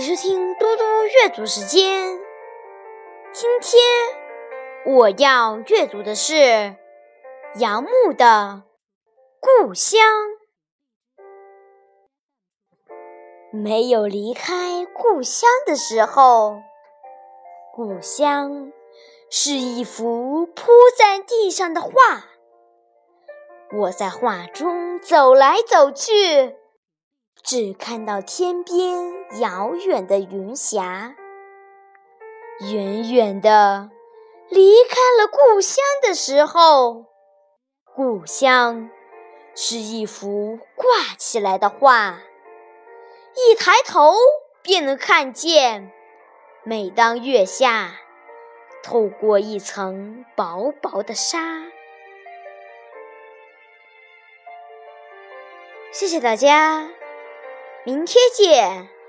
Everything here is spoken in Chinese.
收听嘟嘟阅读时间。今天我要阅读的是杨牧的《故乡》。没有离开故乡的时候，故乡是一幅铺在地上的画。我在画中走来走去。只看到天边遥远的云霞，远远的离开了故乡的时候，故乡是一幅挂起来的画，一抬头便能看见。每当月下透过一层薄薄的纱，谢谢大家。明天见。